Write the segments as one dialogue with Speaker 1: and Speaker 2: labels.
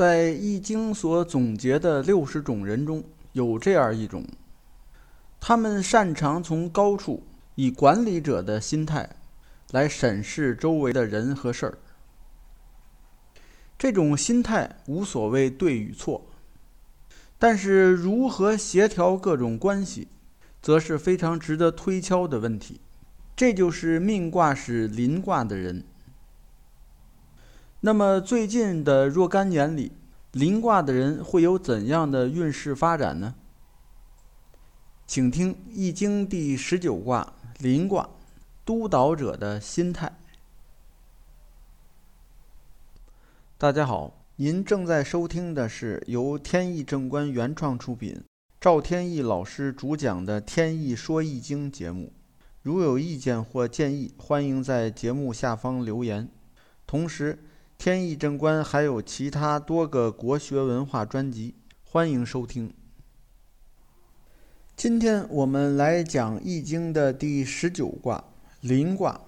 Speaker 1: 在《易经》所总结的六十种人中，有这样一种，他们擅长从高处以管理者的心态来审视周围的人和事儿。这种心态无所谓对与错，但是如何协调各种关系，则是非常值得推敲的问题。这就是命卦是临卦的人。那么最近的若干年里，临卦的人会有怎样的运势发展呢？请听《易经》第十九卦临卦，督导者的心态。大家好，您正在收听的是由天意正观原创出品，赵天意老师主讲的《天意说易经》节目。如有意见或建议，欢迎在节目下方留言。同时，天意正观还有其他多个国学文化专辑，欢迎收听。今天我们来讲《易经》的第十九卦临卦。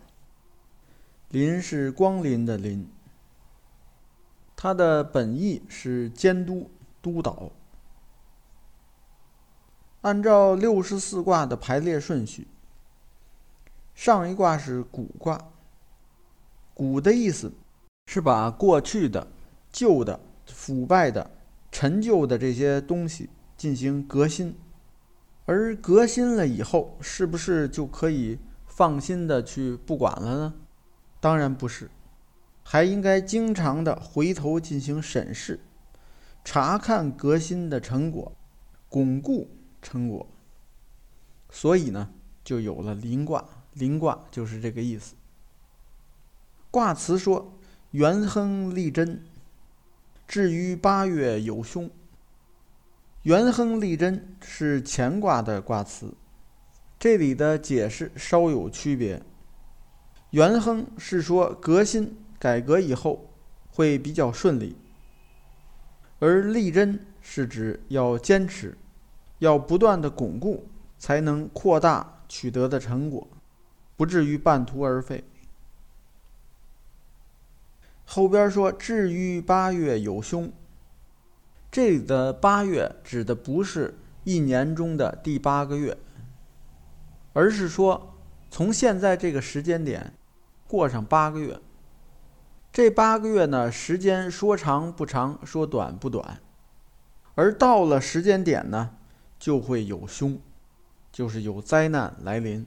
Speaker 1: 临是光临的临，它的本意是监督、督导。按照六十四卦的排列顺序，上一卦是古卦，古的意思。是把过去的、旧的、腐败的、陈旧的这些东西进行革新，而革新了以后，是不是就可以放心的去不管了呢？当然不是，还应该经常的回头进行审视，查看革新的成果，巩固成果。所以呢，就有了临卦。临卦就是这个意思。卦辞说。元亨利贞，至于八月有凶。元亨利贞是乾卦的卦辞，这里的解释稍有区别。元亨是说革新改革以后会比较顺利，而利贞是指要坚持，要不断的巩固，才能扩大取得的成果，不至于半途而废。后边说：“至于八月有凶。”这里的八月指的不是一年中的第八个月，而是说从现在这个时间点过上八个月。这八个月呢，时间说长不长，说短不短，而到了时间点呢，就会有凶，就是有灾难来临。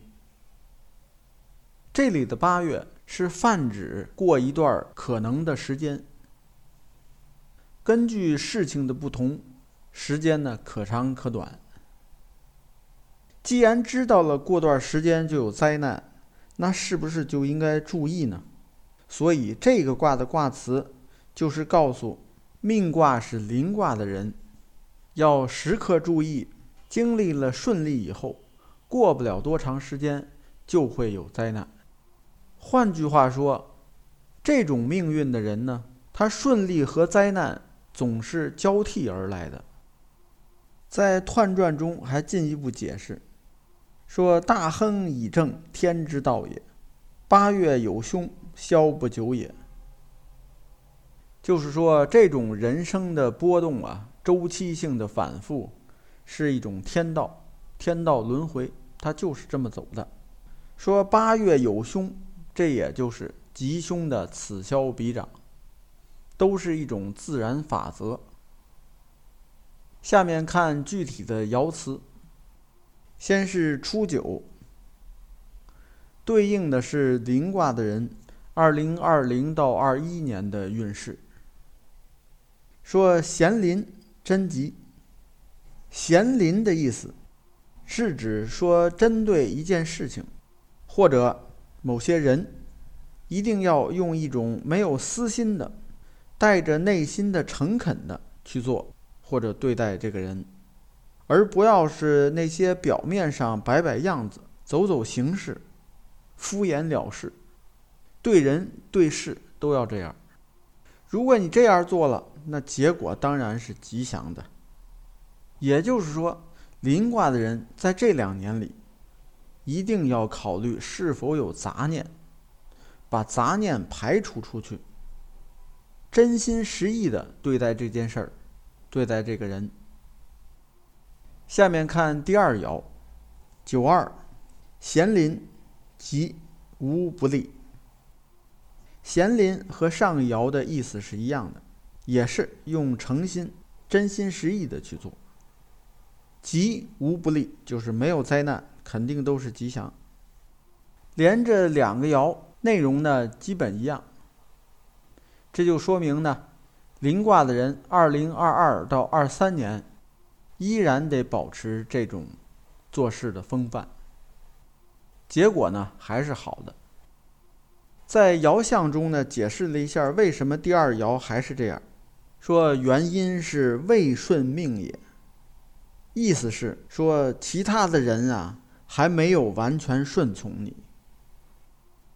Speaker 1: 这里的八月。是泛指过一段可能的时间，根据事情的不同，时间呢可长可短。既然知道了过段时间就有灾难，那是不是就应该注意呢？所以这个卦的卦辞就是告诉命卦是临卦的人，要时刻注意，经历了顺利以后，过不了多长时间就会有灾难。换句话说，这种命运的人呢，他顺利和灾难总是交替而来的。在《彖传》中还进一步解释，说：“大亨以正，天之道也；八月有凶，消不久也。”就是说，这种人生的波动啊，周期性的反复，是一种天道，天道轮回，它就是这么走的。说八月有凶。这也就是吉凶的此消彼长，都是一种自然法则。下面看具体的爻辞，先是初九，对应的是临卦的人，二零二零到二一年的运势。说咸临贞吉，咸临的意思是指说针对一件事情，或者。某些人一定要用一种没有私心的、带着内心的诚恳的去做或者对待这个人，而不要是那些表面上摆摆样子、走走形式、敷衍了事。对人对事都要这样。如果你这样做了，那结果当然是吉祥的。也就是说，临卦的人在这两年里。一定要考虑是否有杂念，把杂念排除出去。真心实意的对待这件事儿，对待这个人。下面看第二爻，九二，咸临，吉，无不利。咸临和上爻的意思是一样的，也是用诚心、真心实意的去做。吉无不利，就是没有灾难，肯定都是吉祥。连着两个爻，内容呢基本一样。这就说明呢，临卦的人，二零二二到二三年，依然得保持这种做事的风范。结果呢，还是好的。在爻象中呢，解释了一下为什么第二爻还是这样，说原因是未顺命也。意思是说，其他的人啊，还没有完全顺从你，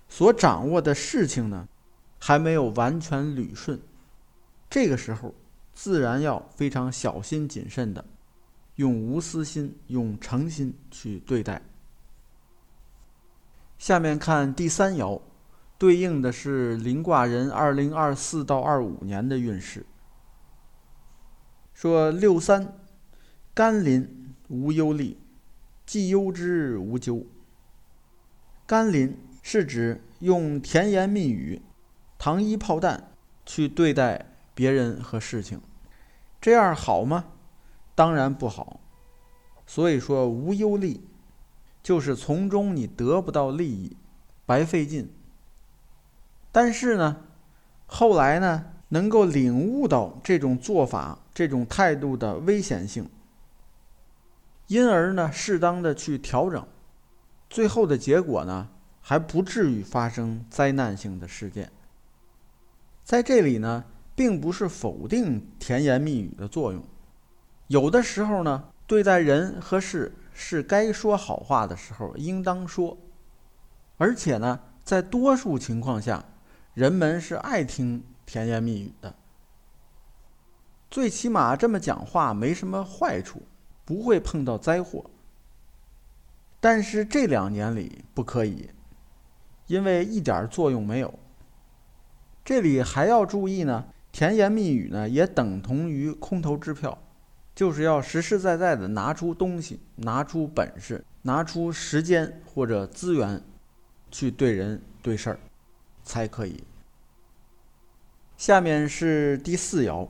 Speaker 1: 所掌握的事情呢。还没有完全捋顺，这个时候自然要非常小心谨慎的，用无私心、用诚心去对待。下面看第三爻，对应的是临卦人二零二四到二五年的运势。说六三，甘霖无忧虑，既忧之无咎。甘霖是指用甜言蜜语。糖衣炮弹去对待别人和事情，这样好吗？当然不好。所以说无忧利，就是从中你得不到利益，白费劲。但是呢，后来呢，能够领悟到这种做法、这种态度的危险性，因而呢，适当的去调整，最后的结果呢，还不至于发生灾难性的事件。在这里呢，并不是否定甜言蜜语的作用，有的时候呢，对待人和事是该说好话的时候应当说，而且呢，在多数情况下，人们是爱听甜言蜜语的，最起码这么讲话没什么坏处，不会碰到灾祸。但是这两年里不可以，因为一点作用没有。这里还要注意呢，甜言蜜语呢也等同于空头支票，就是要实实在在的拿出东西、拿出本事、拿出时间或者资源，去对人对事儿，才可以。下面是第四爻，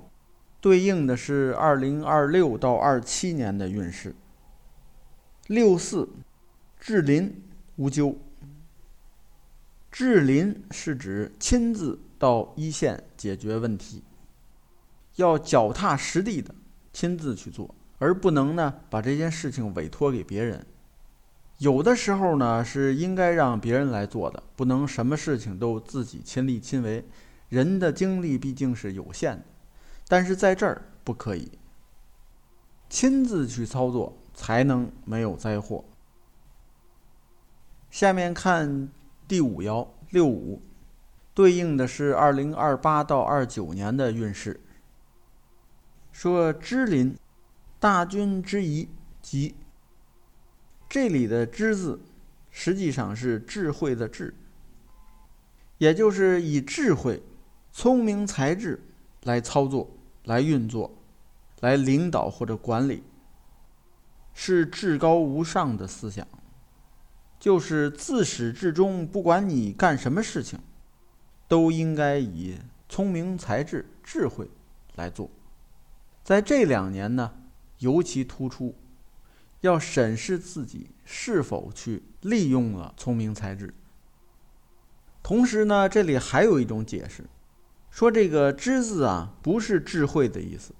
Speaker 1: 对应的是二零二六到二七年的运势。六四，至临无咎。至临是指亲自。到一线解决问题，要脚踏实地的亲自去做，而不能呢把这件事情委托给别人。有的时候呢是应该让别人来做的，不能什么事情都自己亲力亲为。人的精力毕竟是有限的，但是在这儿不可以，亲自去操作才能没有灾祸。下面看第五爻六五。对应的是二零二八到二九年的运势。说支临，大军之宜，吉。这里的“支”字，实际上是智慧的“智”，也就是以智慧、聪明才智来操作、来运作、来领导或者管理，是至高无上的思想。就是自始至终，不管你干什么事情。都应该以聪明才智、智慧来做，在这两年呢，尤其突出，要审视自己是否去利用了聪明才智。同时呢，这里还有一种解释，说这个“知”字啊，不是智慧的意思，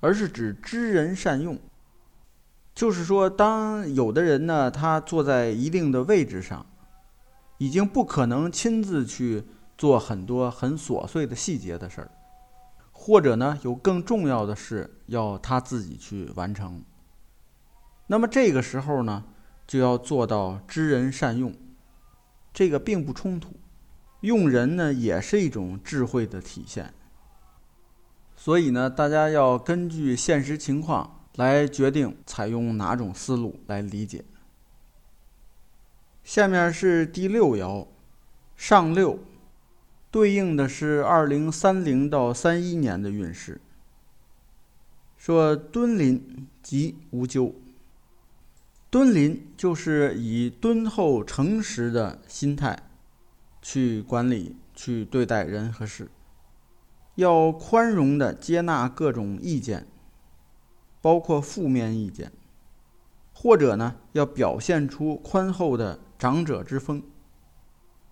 Speaker 1: 而是指知人善用。就是说，当有的人呢，他坐在一定的位置上，已经不可能亲自去。做很多很琐碎的细节的事儿，或者呢有更重要的事要他自己去完成。那么这个时候呢，就要做到知人善用，这个并不冲突。用人呢也是一种智慧的体现。所以呢，大家要根据现实情况来决定采用哪种思路来理解。下面是第六爻，上六。对应的是二零三零到三一年的运势。说敦临即无咎。敦临就是以敦厚诚实的心态去管理、去对待人和事，要宽容的接纳各种意见，包括负面意见，或者呢，要表现出宽厚的长者之风。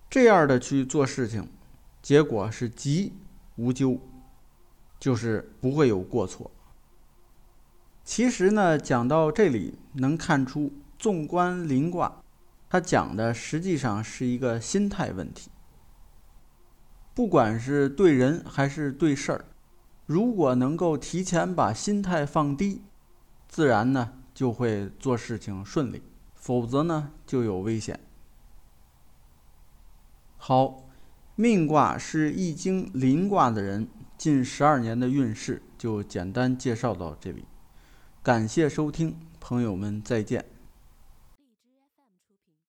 Speaker 1: 这样的去做事情，结果是吉无咎，就是不会有过错。其实呢，讲到这里能看出，纵观临卦，它讲的实际上是一个心态问题。不管是对人还是对事儿，如果能够提前把心态放低，自然呢就会做事情顺利；否则呢就有危险。好，命卦是易经临卦的人近十二年的运势，就简单介绍到这里。感谢收听，朋友们再见。